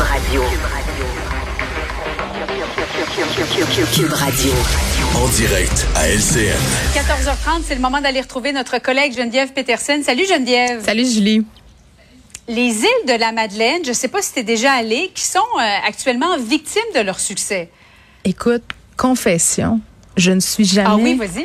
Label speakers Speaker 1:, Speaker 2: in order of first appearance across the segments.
Speaker 1: Radio. Cube Radio.
Speaker 2: En direct à LCN.
Speaker 3: 14h30, c'est le moment d'aller retrouver notre collègue Geneviève Peterson. Salut Geneviève.
Speaker 4: Salut Julie.
Speaker 3: Les îles de la Madeleine, je ne sais pas si tu es déjà allée, qui sont euh, actuellement victimes de leur succès.
Speaker 4: Écoute, confession, je ne suis jamais.
Speaker 3: Ah oui, vas-y.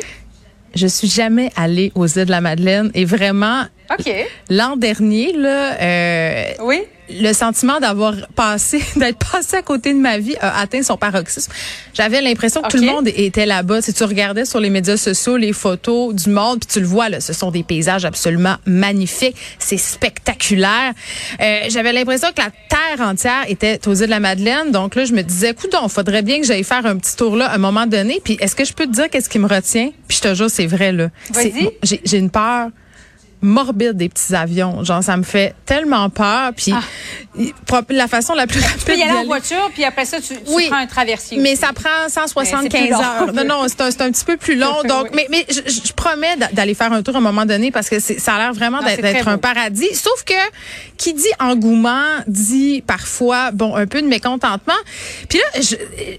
Speaker 4: Je suis jamais allée aux îles de la Madeleine et vraiment.
Speaker 3: OK.
Speaker 4: L'an dernier, là. Euh,
Speaker 3: oui
Speaker 4: le sentiment d'avoir passé, d'être passé à côté de ma vie a atteint son paroxysme. J'avais l'impression que tout le monde était là-bas. Si tu regardais sur les médias sociaux les photos du monde, puis tu le vois, là, ce sont des paysages absolument magnifiques. C'est spectaculaire. Euh, J'avais l'impression que la terre entière était aux îles de la Madeleine. Donc là, je me disais, écoute, il faudrait bien que j'aille faire un petit tour là à un moment donné. Puis est-ce que je peux te dire qu'est-ce qui me retient? Puis je te jure, c'est vrai, là. J'ai une peur morbide des petits avions. Genre, ça me fait tellement peur. Puis ah. la façon la plus rapide.
Speaker 3: Tu peux y aller en voiture, puis après ça, tu, tu prends un traversier.
Speaker 4: Mais ça prend 175 heures. Non, non, c'est un, un, petit peu plus long. Donc, mais, mais je, je promets d'aller faire un tour à un moment donné parce que ça a l'air vraiment d'être un paradis. Sauf que qui dit engouement dit parfois, bon, un peu de mécontentement. Puis là, je,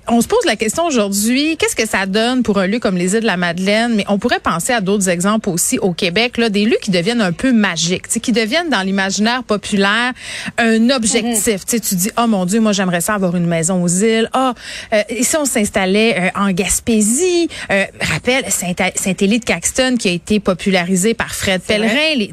Speaker 4: on se pose la question aujourd'hui, qu'est-ce que ça donne pour un lieu comme les îles de la Madeleine? Mais on pourrait penser à d'autres exemples aussi au Québec, là, des lieux qui deviennent un peu magiques, qui deviennent dans l'imaginaire populaire un objectif. Tu Tu dis, oh mon Dieu, moi j'aimerais ça avoir une maison aux îles. Ah, oh, ici on s'installait euh, en Gaspésie. Euh, rappelle Saint-Élie de Caxton qui a été popularisé par Fred Pellerin. Les,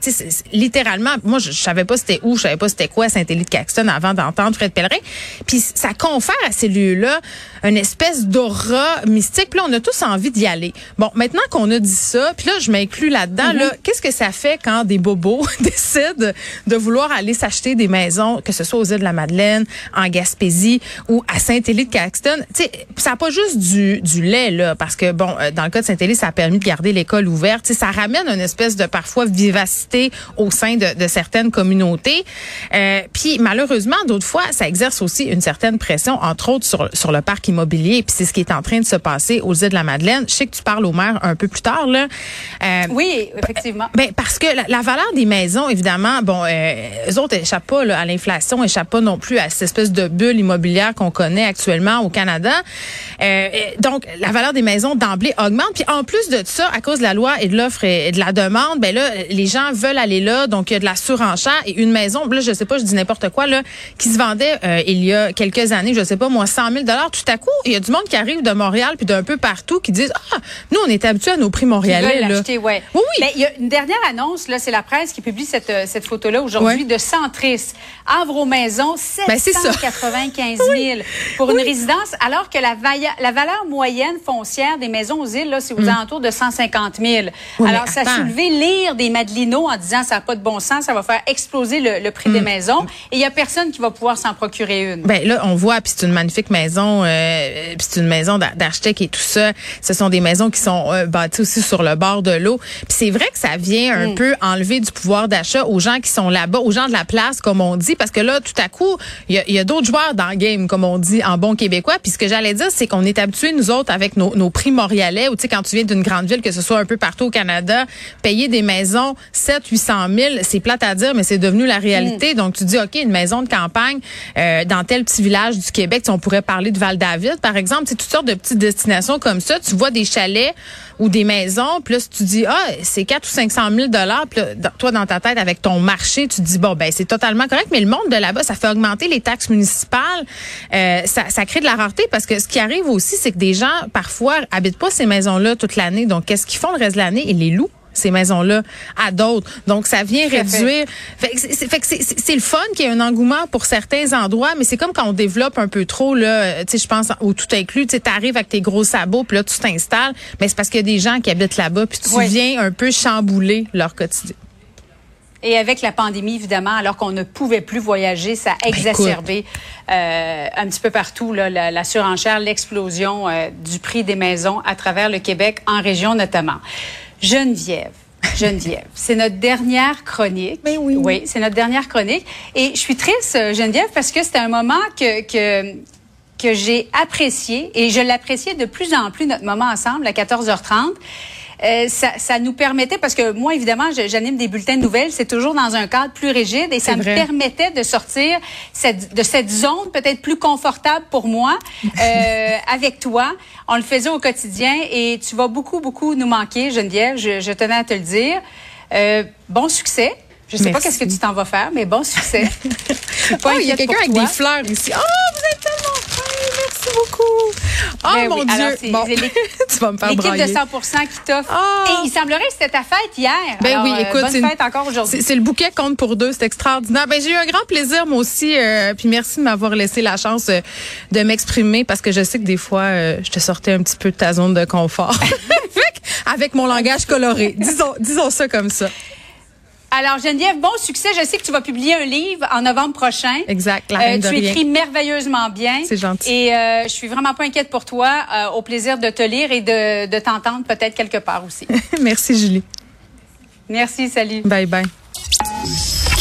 Speaker 4: littéralement, moi je, savais pas c'était où, je savais pas c'était quoi Saint-Élie de Caxton avant d'entendre Fred Pellerin. Puis ça confère à ces lieux-là une espèce d'aura mystique. Puis là, on a tous envie d'y aller. Bon, maintenant qu'on a dit ça, puis là, je m'inclus là-dedans. Là, mm-hmm. qu'est-ce que ça fait quand des bobos décident de vouloir aller s'acheter des maisons, que ce soit aux îles de la Madeleine, en Gaspésie ou à Saint-Élie de Caxton? Tu sais, ça n'a pas juste du, du lait, là, parce que, bon, euh, dans le cas de Saint-Élie, ça a permis de garder l'école ouverte. Tu sais, ça ramène une espèce de, parfois, vivacité au sein de, de certaines communautés. Euh, puis, malheureusement, d'autres fois, ça exerce aussi une certaine pression, entre autres, sur, sur le parc immobilier. Puis c'est ce qui est en train de se passer aux îles de la Madeleine. Je sais que tu parles au maire un peu plus tard là.
Speaker 3: Euh, oui, effectivement.
Speaker 4: Ben parce que la, valeur des maisons, évidemment, bon, euh, eux autres échappent pas là, à l'inflation, échappent pas non plus à cette espèce de bulle immobilière qu'on connaît actuellement au Canada. Euh, donc la valeur des maisons d'emblée augmente. Puis en plus de ça, à cause de la loi et de l'offre et de la demande, ben là, les gens veulent aller là, donc il y a de la surenchère et une maison, là, je sais pas, je dis n'importe quoi là, qui se vendait euh, il y a quelques années, je sais pas moi, 100 000 dollars, tout à coup il y a du monde qui arrive de Montréal puis d'un peu partout qui disent ah nous on est habitués à nos prix montréalais là.
Speaker 3: Ouais. Oui oui. Ben, il y a une dernière annonce là, c'est la presse qui publie cette euh, cette photo là aujourd'hui de Centris. Havre maisons 795 000 pour une résidence alors que la, la valeur moyenne foncière des maisons aux îles là c'est aux mm. alentours de 150 000. alors ça a soulevé lire des Madelinos en disant ça n'a pas de bon sens, ça va faire exploser le, prix des mm. maisons et il y a personne qui va pouvoir s'en procurer une.
Speaker 4: Ben là on voit puis c'est une magnifique maison euh, c'est une maison d'architecte et tout ça. Ce sont des maisons qui sont euh, bâties aussi sur le bord de l'eau. Puis c'est vrai que ça vient un mm. peu enlever du pouvoir d'achat aux gens qui sont là-bas, aux gens de la place, comme on dit, parce que là, tout à coup, il y a, d'autres joueurs dans le game, comme on dit en bon québécois. Puis ce que j'allais dire, c'est qu'on est habitués, nous autres, avec nos, nos prix montréalais, ou tu sais, quand tu viens d'une grande ville, que ce soit un peu partout au Canada, payer des maisons 7 800 000, c'est plate à dire, mais c'est devenu la réalité. Mm. Donc tu dis, OK, une maison de campagne euh, dans tel petit village du Québec, on pourrait parler de Val-David, par exemple, c'est toutes sortes de petites destinations comme ça. Tu vois des chalets ou des maisons, plus tu dis ah c'est 4 ou 500 000 toi dans ta tête avec ton marché, tu dis bon ben c'est totalement correct, mais le monde de là-bas ça fait augmenter les taxes municipales, euh, ça, ça crée de la rareté parce que ce qui arrive aussi c'est que des gens parfois habitent pas ces maisons-là toute l'année, donc qu'est-ce qu'ils font le reste de l'année? Ils les louent ces maisons-là à d'autres. Donc, ça vient réduire. c'est le fun qu'il y ait un engouement pour certains endroits, mais c'est comme quand on développe un peu trop, là, tu sais, je pense au tout inclus, tu arrives avec tes gros sabots, puis là, tu t'installes, mais c'est parce qu'il y a des gens qui habitent là-bas, puis tu viens un peu chambouler leur quotidien.
Speaker 3: Et avec la pandémie, évidemment, alors qu'on ne pouvait plus voyager, ça a ben, exacerbé euh, un petit peu partout là, la, surenchère, l'explosion euh, du prix des maisons à travers le Québec, en région notamment. Geneviève. Geneviève, c'est notre dernière chronique.
Speaker 4: Mais oui.
Speaker 3: Oui, c'est notre dernière chronique. Et je suis triste, Geneviève, parce que c'était un moment que, que, que j'ai apprécié et je l'appréciais de plus en plus, notre moment ensemble à 14h30. Euh, ça, ça, nous permettait, parce que moi, évidemment, j'anime des bulletins de nouvelles, c'est toujours dans un cadre plus rigide et ça me permettait de sortir cette, de cette zone peut-être plus confortable pour moi euh, avec toi. On le faisait au quotidien et tu vas beaucoup, beaucoup nous manquer, Geneviève, je, je tenais à te le dire. Euh, bon succès. Je sais pas qu'est-ce que tu t'en vas faire, mais bon succès.
Speaker 4: oh, il y a quelqu'un avec des fleurs ici. Oh, vous êtes tellement fin. Merci beaucoup. Oh ben mon Dieu. bon. tu vas me faire
Speaker 3: L'équipe de 100% qui t'offre. Oh. Et il semblerait que c'était ta fête hier.
Speaker 4: Ben oui, écoute,
Speaker 3: euh, bonne fête encore aujourd'hui.
Speaker 4: C'est le bouquet compte pour deux, c'est extraordinaire. Ben j'ai eu un grand plaisir moi aussi euh, puis merci de m'avoir laissé la chance euh, de m'exprimer parce que je sais que des fois je te sortais un petit peu de ta zone de confort. avec mon langage coloré. Disons disons ça comme ça.
Speaker 3: Alors, Geneviève, bon succès. Je sais que tu vas publier un livre en novembre prochain.
Speaker 4: Exact. La
Speaker 3: euh, tu écris merveilleusement bien.
Speaker 4: C'est gentil.
Speaker 3: Et euh, je suis vraiment pas inquiète pour toi. Euh, au plaisir de te lire et de, de t'entendre peut-être quelque part aussi.
Speaker 4: Merci, Julie.
Speaker 3: Merci, salut.
Speaker 4: Bye bye.